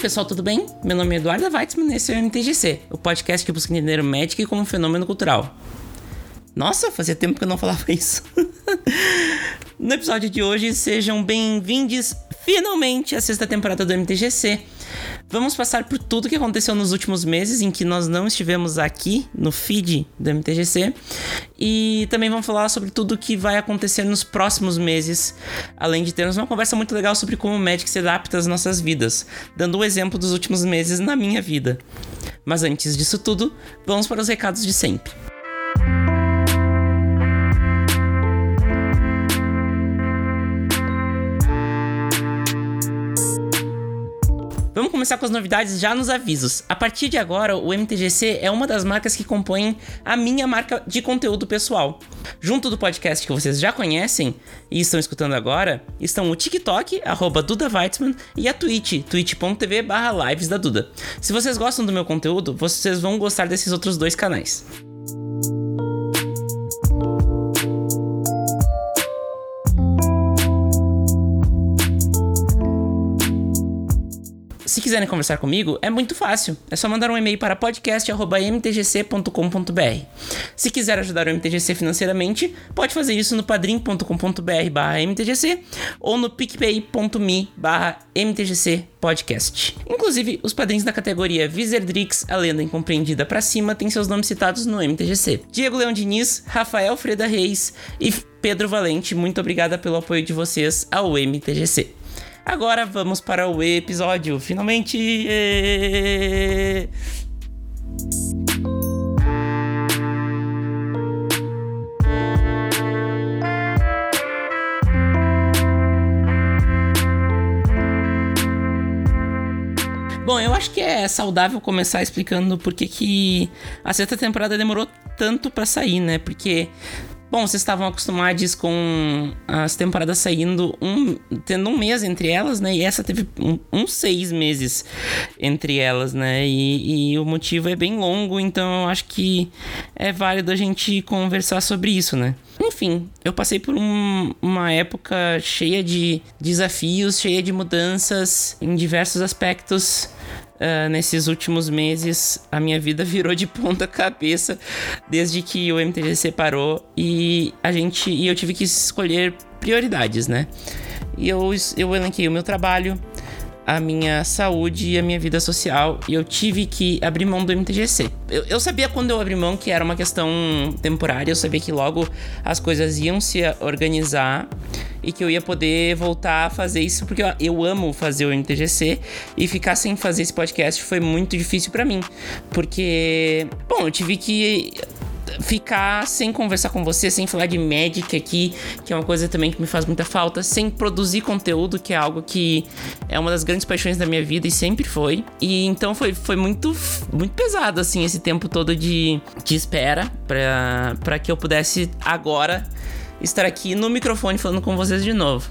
pessoal, tudo bem? Meu nome é Eduardo Weitzman e esse é o MTGC, o podcast que busca entender o Magic como um fenômeno cultural. Nossa, fazia tempo que eu não falava isso. no episódio de hoje, sejam bem-vindos finalmente à sexta temporada do MTGC. Vamos passar por tudo que aconteceu nos últimos meses em que nós não estivemos aqui no feed do MTGC e também vamos falar sobre tudo que vai acontecer nos próximos meses, além de termos uma conversa muito legal sobre como o Magic se adapta às nossas vidas, dando o um exemplo dos últimos meses na minha vida. Mas antes disso tudo, vamos para os recados de sempre. Começar com as novidades já nos avisos. A partir de agora, o MTGC é uma das marcas que compõem a minha marca de conteúdo pessoal. Junto do podcast que vocês já conhecem e estão escutando agora, estão o TikTok, arroba Duda Weitzman, e a Twitch, twitch.tv barra lives da Duda. Se vocês gostam do meu conteúdo, vocês vão gostar desses outros dois canais. Quiserem conversar comigo, é muito fácil. É só mandar um e-mail para podcast.mtgc.com.br. Se quiser ajudar o MTGC financeiramente, pode fazer isso no padrim.com.br/mtgc ou no picpay.me/mtgc podcast. Inclusive, os padrinhos da categoria Wizardrix, a lenda incompreendida para cima, têm seus nomes citados no MTGC. Diego Leão Diniz, Rafael Freda Reis e Pedro Valente, muito obrigada pelo apoio de vocês ao MTGC. Agora vamos para o episódio, finalmente! Bom, eu acho que é saudável começar explicando por que, que a sexta temporada demorou tanto para sair, né? Porque Bom, vocês estavam acostumados com as temporadas saindo um, tendo um mês entre elas, né? E essa teve uns um, um seis meses entre elas, né? E, e, o motivo é bem longo, então eu acho que é válido a gente conversar sobre isso, né? Enfim, eu passei por um, uma época cheia de desafios, cheia de mudanças em diversos aspectos uh, nesses últimos meses a minha vida virou de ponta cabeça desde que o MTGC parou e a gente e eu tive que escolher prioridades, né? E eu, eu elenquei o meu trabalho, a minha saúde e a minha vida social e eu tive que abrir mão do MTGC. Eu, eu, sabia quando eu abri mão que era uma questão temporária, eu sabia que logo as coisas iam se organizar e que eu ia poder voltar a fazer isso porque eu, eu amo fazer o MTGC e ficar sem fazer esse podcast foi muito difícil para mim, porque bom, eu tive que ficar sem conversar com você, sem falar de Magic aqui, que é uma coisa também que me faz muita falta, sem produzir conteúdo, que é algo que é uma das grandes paixões da minha vida e sempre foi. E então foi, foi muito, muito pesado, assim, esse tempo todo de, de espera para que eu pudesse agora estar aqui no microfone falando com vocês de novo.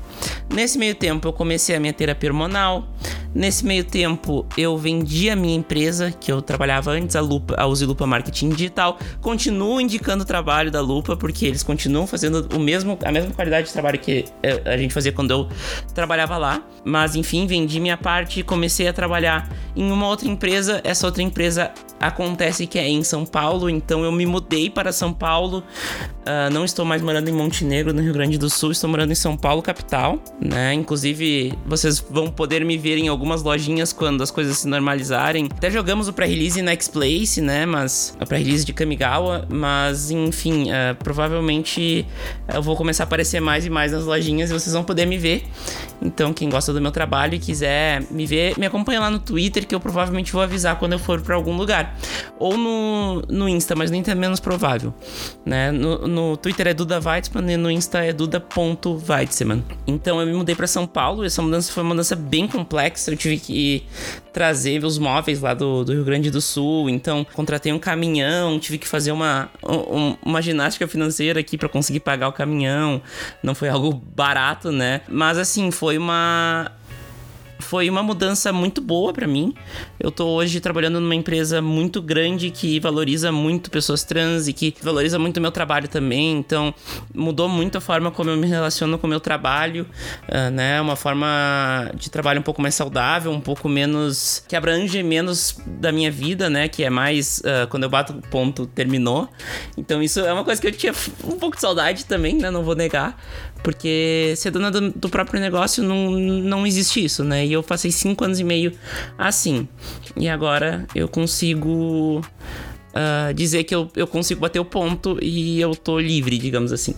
Nesse meio tempo, eu comecei a minha terapia hormonal. Nesse meio tempo, eu vendi a minha empresa, que eu trabalhava antes, a Lupa, a Uzi Lupa Marketing Digital. Continuo indicando o trabalho da Lupa, porque eles continuam fazendo o mesmo, a mesma qualidade de trabalho que eh, a gente fazia quando eu trabalhava lá. Mas enfim, vendi minha parte e comecei a trabalhar em uma outra empresa. Essa outra empresa acontece que é em São Paulo, então eu me mudei para São Paulo. Uh, não estou mais morando em Montenegro, no Rio Grande do Sul, estou morando em São Paulo, capital, né? Inclusive, vocês vão poder me ver em algumas lojinhas quando as coisas se normalizarem. Até jogamos o pré-release na X-Place, né? Mas o pré-release de Kamigawa, mas enfim, uh, provavelmente eu vou começar a aparecer mais e mais nas lojinhas e vocês vão poder me ver. Então, quem gosta do meu trabalho e quiser me ver, me acompanha lá no Twitter que eu provavelmente vou avisar quando eu for para algum lugar. Ou no, no Insta, mas no Insta é menos provável. Né? No, no Twitter é Duda Weitzman e no Insta é Duda.weitzman. Então eu me mudei para São Paulo. Essa mudança foi uma mudança bem complexa. Eu tive que trazer os móveis lá do, do Rio Grande do Sul. Então contratei um caminhão, tive que fazer uma, um, uma ginástica financeira aqui para conseguir pagar o caminhão. Não foi algo barato, né? Mas assim, foi uma foi uma mudança muito boa para mim. Eu tô hoje trabalhando numa empresa muito grande que valoriza muito pessoas trans e que valoriza muito o meu trabalho também. Então, mudou muito a forma como eu me relaciono com o meu trabalho, uh, né? Uma forma de trabalho um pouco mais saudável, um pouco menos. que abrange menos da minha vida, né? Que é mais uh, quando eu bato o ponto, terminou. Então, isso é uma coisa que eu tinha um pouco de saudade também, né? Não vou negar. Porque ser dona do, do, próprio negócio não, não existe isso, né? E eu passei cinco anos e meio assim. E agora eu consigo uh, dizer que eu, eu consigo bater o ponto e eu tô livre, digamos assim.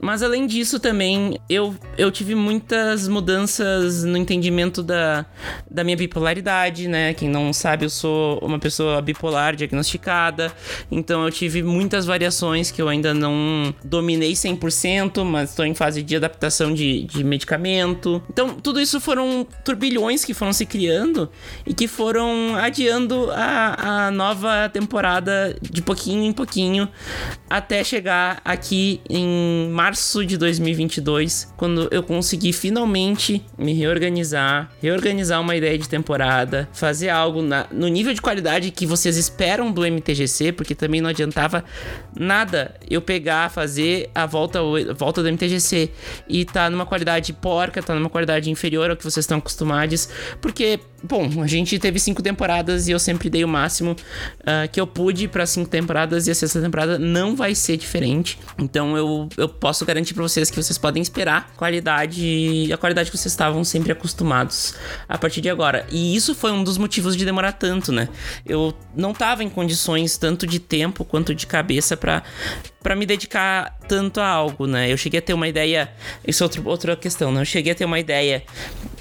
Mas além disso também, eu, eu tive muitas mudanças no entendimento da, da minha bipolaridade, né? Quem não sabe, eu sou uma pessoa bipolar diagnosticada, então eu tive muitas variações que eu ainda não dominei 100%, mas estou em fase de adaptação de, de medicamento. Então, tudo isso foram turbilhões que foram se criando e que foram adiando a, a nova temporada de pouquinho em pouquinho até chegar aqui em março março de 2022, quando eu consegui finalmente me reorganizar, reorganizar uma ideia de temporada, fazer algo na, no nível de qualidade que vocês esperam do MTGC, porque também não adiantava nada eu pegar, fazer a volta, a volta do MTGC e tá numa qualidade porca, tá numa qualidade inferior ao que vocês estão acostumados, porque, bom, a gente teve cinco temporadas e eu sempre dei o máximo uh, que eu pude para cinco temporadas e a sexta temporada não vai ser diferente. Então eu, eu posso posso garantir para vocês que vocês podem esperar qualidade, a qualidade que vocês estavam sempre acostumados a partir de agora. E isso foi um dos motivos de demorar tanto, né? Eu não tava em condições tanto de tempo quanto de cabeça para para me dedicar tanto a algo, né? Eu cheguei a ter uma ideia, isso é outro, outra questão, né? Eu cheguei a ter uma ideia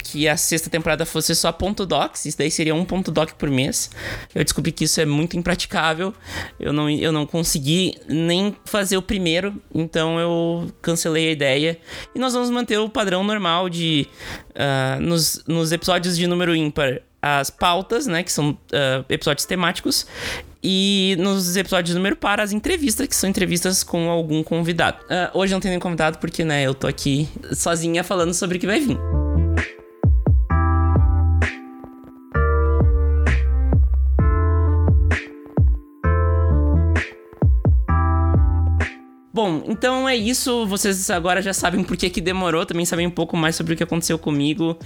que a sexta temporada fosse só ponto docs, isso daí seria um ponto doc por mês. Eu descobri que isso é muito impraticável. Eu não, eu não consegui nem fazer o primeiro, então eu cancelei a ideia. E nós vamos manter o padrão normal de uh, nos, nos episódios de número ímpar as pautas, né, que são uh, episódios temáticos, e nos episódios número par as entrevistas, que são entrevistas com algum convidado. Uh, hoje não tem nenhum convidado porque, né, eu tô aqui sozinha falando sobre o que vai vir. Bom, então é isso. Vocês agora já sabem por que, que demorou, também sabem um pouco mais sobre o que aconteceu comigo.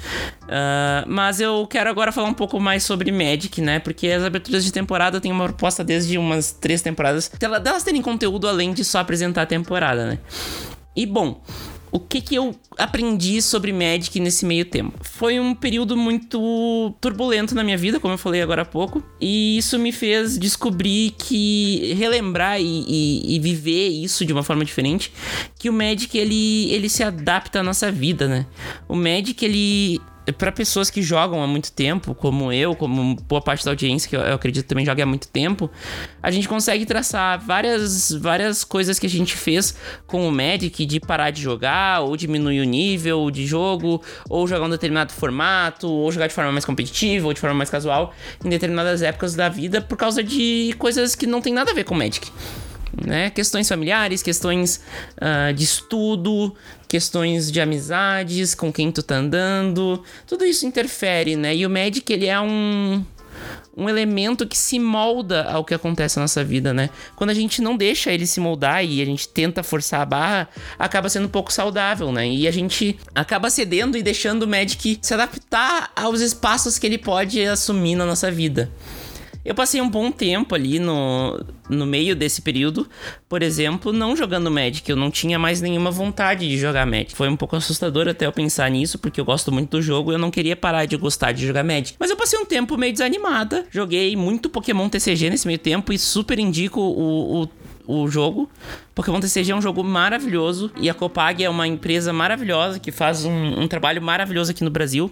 Uh, mas eu quero agora falar um pouco mais sobre Magic, né? Porque as aberturas de temporada têm uma proposta desde umas três temporadas delas terem conteúdo além de só apresentar a temporada, né? E bom, o que, que eu aprendi sobre Magic nesse meio tempo? Foi um período muito turbulento na minha vida, como eu falei agora há pouco, e isso me fez descobrir que relembrar e, e, e viver isso de uma forma diferente, que o Magic ele, ele se adapta à nossa vida, né? O Magic ele para pessoas que jogam há muito tempo, como eu, como boa parte da audiência que eu, eu acredito também joga há muito tempo, a gente consegue traçar várias, várias coisas que a gente fez com o Magic de parar de jogar, ou diminuir o nível de jogo, ou jogar um determinado formato, ou jogar de forma mais competitiva, ou de forma mais casual, em determinadas épocas da vida, por causa de coisas que não tem nada a ver com o Magic né? Questões familiares, questões uh, de estudo, questões de amizades, com quem tu tá andando, tudo isso interfere, né? E o Magic, ele é um um elemento que se molda ao que acontece na nossa vida, né? Quando a gente não deixa ele se moldar e a gente tenta forçar a barra, acaba sendo um pouco saudável, né? E a gente acaba cedendo e deixando o Magic se adaptar aos espaços que ele pode assumir na nossa vida. Eu passei um bom tempo ali no, no meio desse período, por exemplo, não jogando Magic. Eu não tinha mais nenhuma vontade de jogar Magic. Foi um pouco assustador até eu pensar nisso, porque eu gosto muito do jogo e eu não queria parar de gostar de jogar Magic. Mas eu passei um tempo meio desanimada. Joguei muito Pokémon TCG nesse meio tempo e super indico o, o o jogo. Pokémon TCG é um jogo maravilhoso e a Copag é uma empresa maravilhosa que faz um, um trabalho maravilhoso aqui no Brasil.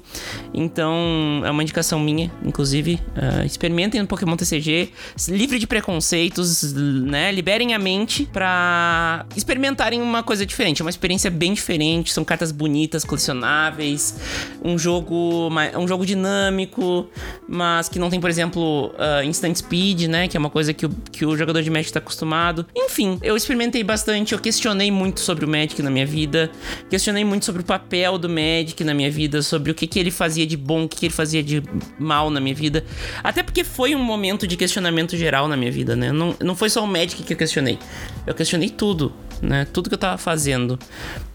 Então é uma indicação minha, inclusive. Uh, experimentem no Pokémon TCG, livre de preconceitos, né? Liberem a mente para experimentarem uma coisa diferente. É uma experiência bem diferente. São cartas bonitas, colecionáveis, um jogo, um jogo dinâmico, mas que não tem, por exemplo, uh, instant speed, né? Que é uma coisa que o, que o jogador de Magic está acostumado. Enfim, eu experimentei experimentei bastante, eu questionei muito sobre o Magic na minha vida, questionei muito sobre o papel do Magic na minha vida, sobre o que, que ele fazia de bom, o que, que ele fazia de mal na minha vida. Até porque foi um momento de questionamento geral na minha vida, né? Não, não foi só o Magic que eu questionei. Eu questionei tudo, né? Tudo que eu tava fazendo.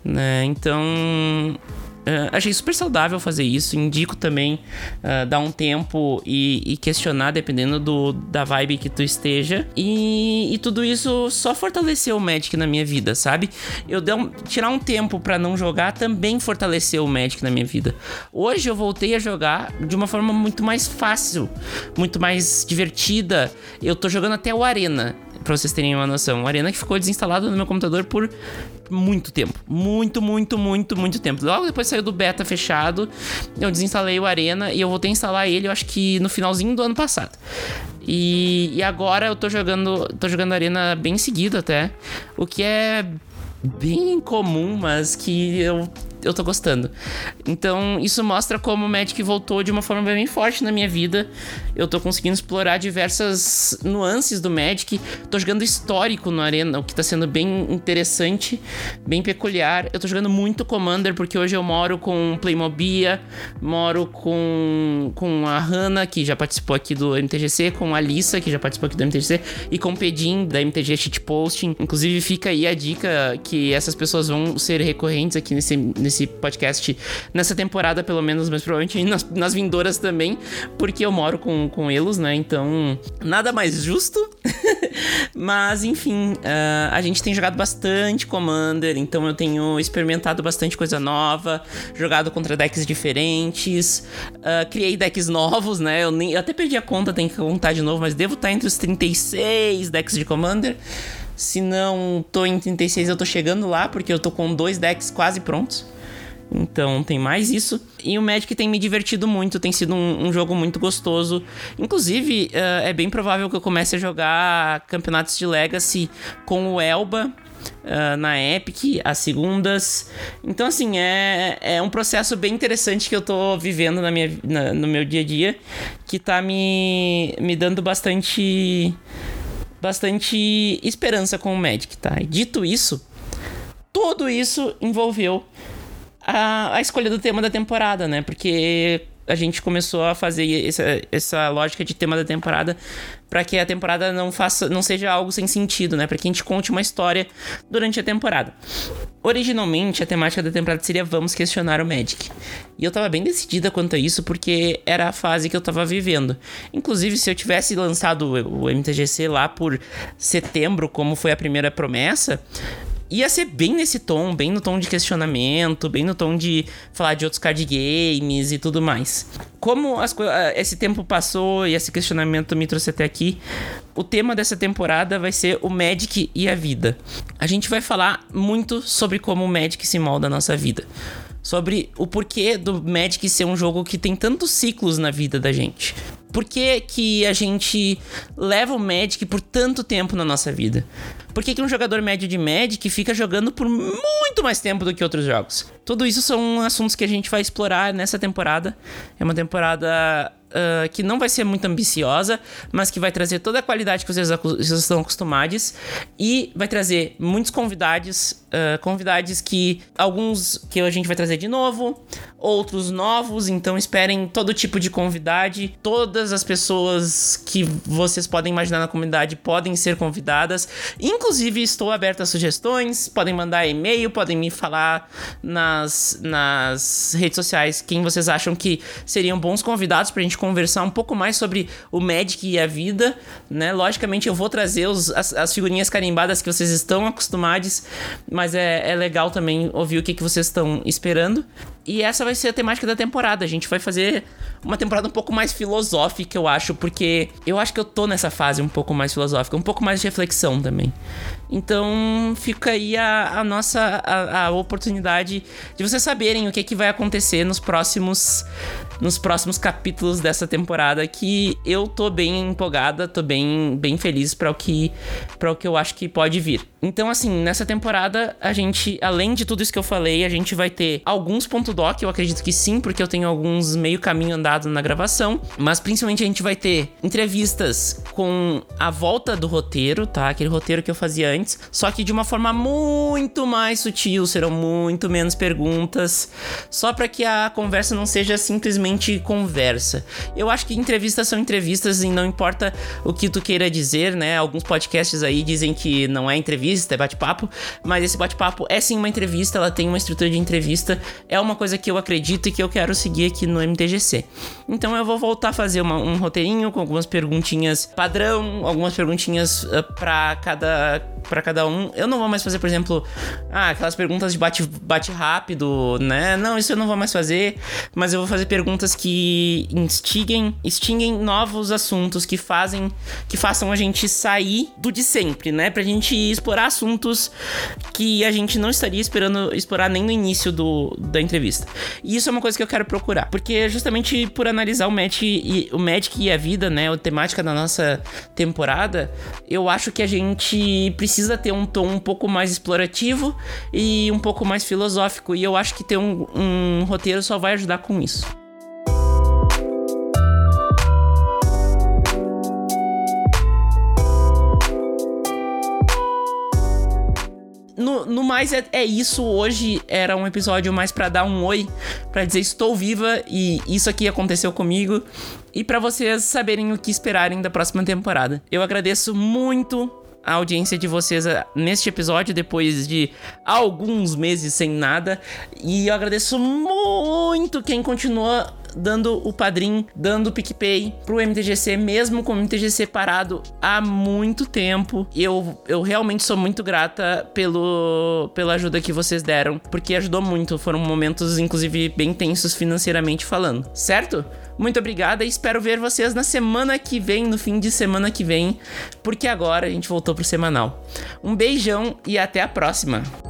Né? Então, Uh, achei super saudável fazer isso. Indico também uh, dar um tempo e, e, questionar, dependendo do, da vibe que tu esteja. E, e, tudo isso só fortaleceu o Magic na minha vida, sabe? Eu um, tirar um tempo para não jogar também fortaleceu o Magic na minha vida. Hoje eu voltei a jogar de uma forma muito mais fácil, muito mais divertida. Eu tô jogando até o Arena pra vocês terem uma noção. O Arena que ficou desinstalado no meu computador por muito tempo. Muito, muito, muito, muito tempo. Logo depois saiu do beta fechado, eu desinstalei o Arena e eu voltei a instalar ele, eu acho que no finalzinho do ano passado. E, e agora eu tô jogando, tô jogando Arena bem seguido até, o que é bem comum, mas que eu eu tô gostando. Então, isso mostra como o Magic voltou de uma forma bem forte na minha vida. Eu tô conseguindo explorar diversas nuances do Magic. Tô jogando histórico no Arena, o que tá sendo bem interessante, bem peculiar. Eu tô jogando muito Commander, porque hoje eu moro com Playmobia, moro com, com a Hanna, que já participou aqui do MTGC, com a Alissa, que já participou aqui do MTGC, e com o Pedin, da MTG Shitposting. Inclusive, fica aí a dica que essas pessoas vão ser recorrentes aqui nesse, nesse nesse podcast nessa temporada, pelo menos, mas provavelmente nas, nas vindouras também, porque eu moro com, com eles, né? Então, nada mais justo. mas, enfim, uh, a gente tem jogado bastante Commander, então eu tenho experimentado bastante coisa nova, jogado contra decks diferentes, uh, criei decks novos, né? Eu, nem, eu até perdi a conta, tenho que contar de novo, mas devo estar entre os 36 decks de Commander. Se não tô em 36, eu tô chegando lá, porque eu tô com dois decks quase prontos. Então tem mais isso. E o Magic tem me divertido muito, tem sido um, um jogo muito gostoso. Inclusive, uh, é bem provável que eu comece a jogar campeonatos de Legacy com o Elba. Uh, na Epic, as segundas. Então, assim, é, é um processo bem interessante que eu tô vivendo na minha, na, no meu dia a dia, que tá me, me dando bastante bastante esperança com o Magic, tá? E dito isso, tudo isso envolveu a, a escolha do tema da temporada, né? Porque a gente começou a fazer essa, essa lógica de tema da temporada para que a temporada não faça não seja algo sem sentido, né? Para que a gente conte uma história durante a temporada. Originalmente a temática da temporada seria vamos questionar o Magic. E eu tava bem decidida quanto a isso porque era a fase que eu tava vivendo. Inclusive se eu tivesse lançado o MTGC lá por setembro, como foi a primeira promessa, ia ser bem nesse tom, bem no tom de questionamento, bem no tom de falar de outros card games e tudo mais. Como as, esse tempo passou e esse questionamento me trouxe até aqui, o tema dessa temporada vai ser o Magic e a vida. A gente vai falar muito sobre como o Magic se molda a nossa vida. Sobre o porquê do Magic ser um jogo que tem tantos ciclos na vida da gente. Por que, que a gente leva o Magic por tanto tempo na nossa vida? Por que, que um jogador médio de Magic fica jogando por muito mais tempo do que outros jogos? Tudo isso são assuntos que a gente vai explorar nessa temporada. É uma temporada uh, que não vai ser muito ambiciosa, mas que vai trazer toda a qualidade que vocês, vocês estão acostumados e vai trazer muitos convidados, uh, convidados que alguns que a gente vai trazer de novo, outros novos, então esperem todo tipo de convidade, todas as pessoas que vocês podem imaginar na comunidade podem ser convidadas. Estou aberto a sugestões, podem mandar e-mail, podem me falar nas, nas redes sociais quem vocês acham que seriam bons convidados pra gente conversar um pouco mais sobre o Magic e a vida, né? Logicamente eu vou trazer os, as, as figurinhas carimbadas que vocês estão acostumados, mas é, é legal também ouvir o que, que vocês estão esperando. E essa vai ser a temática da temporada. A gente vai fazer uma temporada um pouco mais filosófica, eu acho, porque eu acho que eu tô nessa fase um pouco mais filosófica, um pouco mais de reflexão também. Então fica aí a, a nossa a, a, oportunidade de vocês saberem o que, que vai acontecer nos próximos nos próximos capítulos dessa temporada que eu tô bem empolgada, tô bem bem feliz para o que para o que eu acho que pode vir. Então assim, nessa temporada a gente, além de tudo isso que eu falei, a gente vai ter alguns pontos formato doc, eu acredito que sim, porque eu tenho alguns meio caminho andado na gravação. Mas principalmente a gente vai ter entrevistas com a volta do roteiro, tá? Aquele roteiro que eu fazia antes, só que de uma forma muito mais sutil, serão muito menos perguntas, só para que a conversa não seja simplesmente conversa. Eu acho que entrevistas são entrevistas e não importa o que tu queira dizer, né? Alguns podcasts aí dizem que não é entrevista, é bate-papo, mas esse bate-papo é sim uma entrevista, ela tem uma estrutura de entrevista, é uma coisa que eu acredito e que eu quero seguir aqui no MTGC. Então eu vou voltar a fazer uma, um roteirinho com algumas perguntinhas padrão, algumas perguntinhas uh, para cada para cada um. Eu não vou mais fazer, por exemplo, ah, aquelas perguntas de bate, bate rápido, né? Não, isso eu não vou mais fazer, mas eu vou fazer perguntas que instiguem, extinguem novos assuntos que fazem que façam a gente sair do de sempre, né? Pra gente explorar assuntos que a gente não estaria esperando explorar nem no início do, da entrevista. E isso é uma coisa que eu quero procurar, porque justamente por analisar o Magic e o Magic e a vida, né, a temática da nossa temporada, eu acho que a gente precisa ter um tom um pouco mais explorativo e um pouco mais filosófico. E eu acho que ter um, um roteiro só vai ajudar com isso. No, mais é, é, isso. Hoje era um episódio mais para dar um oi, para dizer estou viva e isso aqui aconteceu comigo e para vocês saberem o que esperarem da próxima temporada. Eu agradeço muito a audiência de vocês ah, neste episódio, depois de alguns meses sem nada. E eu agradeço muito quem continua dando o padrim, dando o PicPay pro MTGC, mesmo com o MTGC parado há muito tempo. Eu, eu realmente sou muito grata pelo, pela ajuda que vocês deram, porque ajudou muito. Foram momentos, inclusive, bem tensos financeiramente falando, certo? Muito obrigada e espero ver vocês na semana que vem, no fim de semana que vem, porque agora a gente voltou pro semanal. Um beijão e até a próxima!